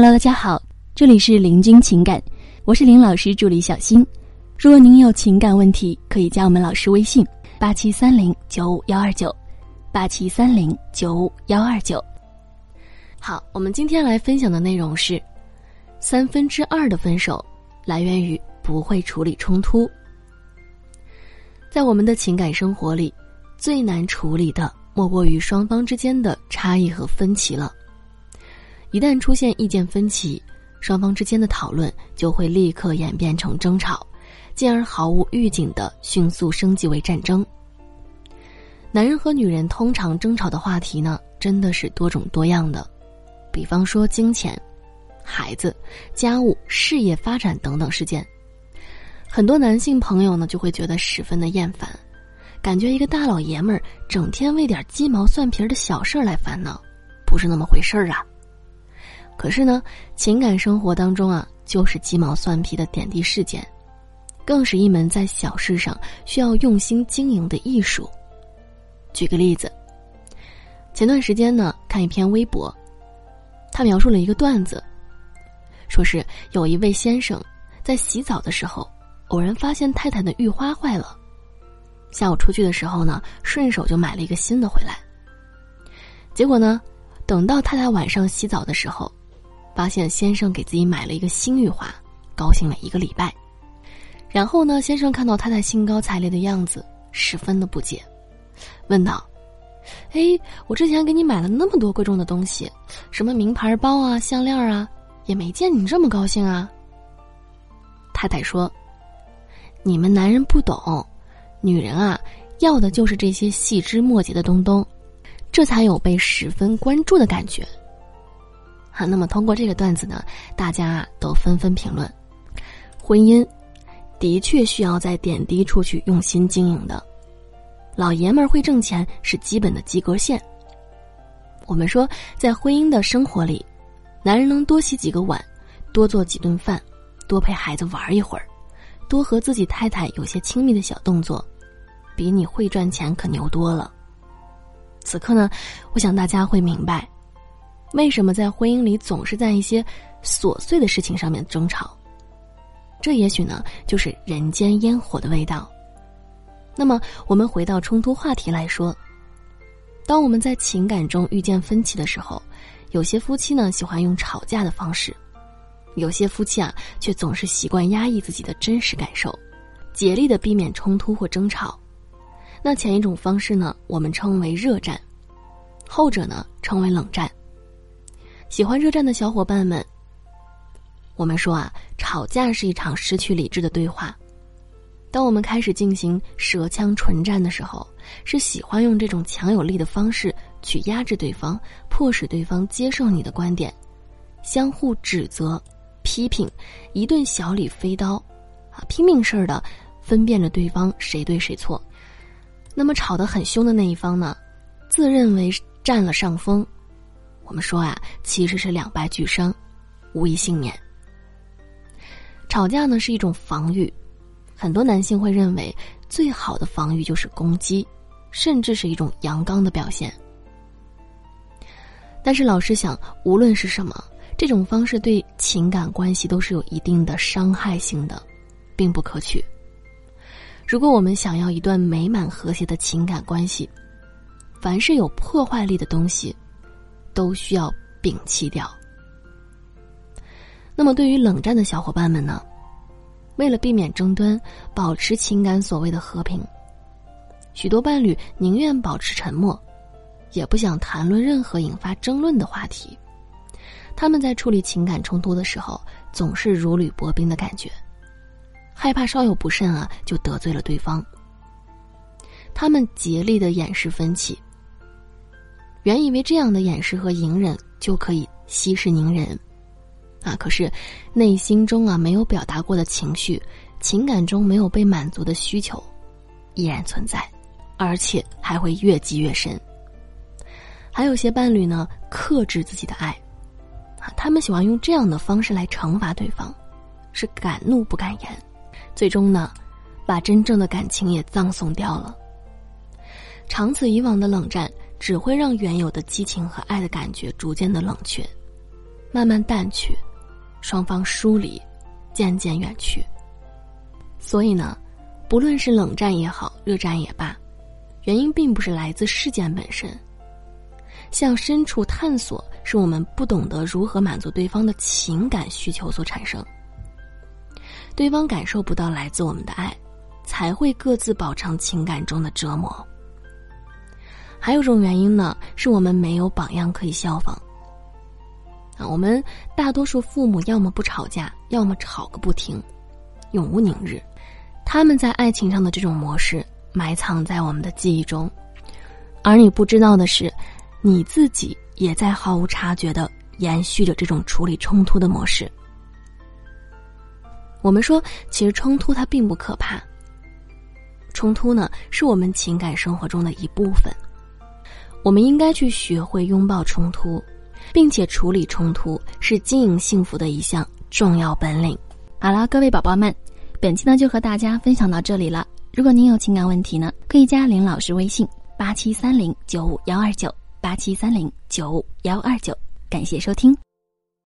Hello，大家好，这里是林君情感，我是林老师助理小新。如果您有情感问题，可以加我们老师微信：八七三零九五幺二九，八七三零九五幺二九。好，我们今天来分享的内容是：三分之二的分手来源于不会处理冲突。在我们的情感生活里，最难处理的莫过于双方之间的差异和分歧了。一旦出现意见分歧，双方之间的讨论就会立刻演变成争吵，进而毫无预警的迅速升级为战争。男人和女人通常争吵的话题呢，真的是多种多样的，比方说金钱、孩子、家务、事业发展等等事件。很多男性朋友呢，就会觉得十分的厌烦，感觉一个大老爷们儿整天为点鸡毛蒜皮的小事儿来烦恼，不是那么回事儿啊。可是呢，情感生活当中啊，就是鸡毛蒜皮的点滴事件，更是一门在小事上需要用心经营的艺术。举个例子，前段时间呢，看一篇微博，他描述了一个段子，说是有一位先生在洗澡的时候，偶然发现太太的浴花坏了，下午出去的时候呢，顺手就买了一个新的回来。结果呢，等到太太晚上洗澡的时候。发现先生给自己买了一个新浴花，高兴了一个礼拜。然后呢，先生看到太太兴高采烈的样子，十分的不解，问道：“哎，我之前给你买了那么多贵重的东西，什么名牌包啊、项链啊，也没见你这么高兴啊。”太太说：“你们男人不懂，女人啊，要的就是这些细枝末节的东东，这才有被十分关注的感觉。”啊，那么通过这个段子呢，大家都纷纷评论：婚姻的确需要在点滴处去用心经营的。老爷们儿会挣钱是基本的及格线。我们说，在婚姻的生活里，男人能多洗几个碗，多做几顿饭，多陪孩子玩一会儿，多和自己太太有些亲密的小动作，比你会赚钱可牛多了。此刻呢，我想大家会明白。为什么在婚姻里总是在一些琐碎的事情上面争吵？这也许呢，就是人间烟火的味道。那么，我们回到冲突话题来说，当我们在情感中遇见分歧的时候，有些夫妻呢喜欢用吵架的方式，有些夫妻啊却总是习惯压抑自己的真实感受，竭力的避免冲突或争吵。那前一种方式呢，我们称为热战；后者呢，称为冷战。喜欢热战的小伙伴们，我们说啊，吵架是一场失去理智的对话。当我们开始进行舌枪唇战的时候，是喜欢用这种强有力的方式去压制对方，迫使对方接受你的观点，相互指责、批评，一顿小李飞刀，啊，拼命似的分辨着对方谁对谁错。那么吵得很凶的那一方呢，自认为占了上风。我们说啊，其实是两败俱伤，无一幸免。吵架呢是一种防御，很多男性会认为最好的防御就是攻击，甚至是一种阳刚的表现。但是老实想，无论是什么，这种方式对情感关系都是有一定的伤害性的，并不可取。如果我们想要一段美满和谐的情感关系，凡是有破坏力的东西。都需要摒弃掉。那么，对于冷战的小伙伴们呢？为了避免争端，保持情感所谓的和平，许多伴侣宁愿保持沉默，也不想谈论任何引发争论的话题。他们在处理情感冲突的时候，总是如履薄冰的感觉，害怕稍有不慎啊，就得罪了对方。他们竭力的掩饰分歧。原以为这样的掩饰和隐忍就可以息事宁人，啊，可是内心中啊没有表达过的情绪，情感中没有被满足的需求，依然存在，而且还会越积越深。还有些伴侣呢，克制自己的爱，啊，他们喜欢用这样的方式来惩罚对方，是敢怒不敢言，最终呢，把真正的感情也葬送掉了。长此以往的冷战。只会让原有的激情和爱的感觉逐渐的冷却，慢慢淡去，双方疏离，渐渐远去。所以呢，不论是冷战也好，热战也罢，原因并不是来自事件本身。向深处探索，是我们不懂得如何满足对方的情感需求所产生。对方感受不到来自我们的爱，才会各自饱尝情感中的折磨。还有种原因呢，是我们没有榜样可以效仿。啊，我们大多数父母要么不吵架，要么吵个不停，永无宁日。他们在爱情上的这种模式埋藏在我们的记忆中，而你不知道的是，你自己也在毫无察觉的延续着这种处理冲突的模式。我们说，其实冲突它并不可怕。冲突呢，是我们情感生活中的一部分。我们应该去学会拥抱冲突，并且处理冲突，是经营幸福的一项重要本领。好了，各位宝宝们，本期呢就和大家分享到这里了。如果您有情感问题呢，可以加林老师微信：八七三零九五幺二九八七三零九五幺二九。感谢收听。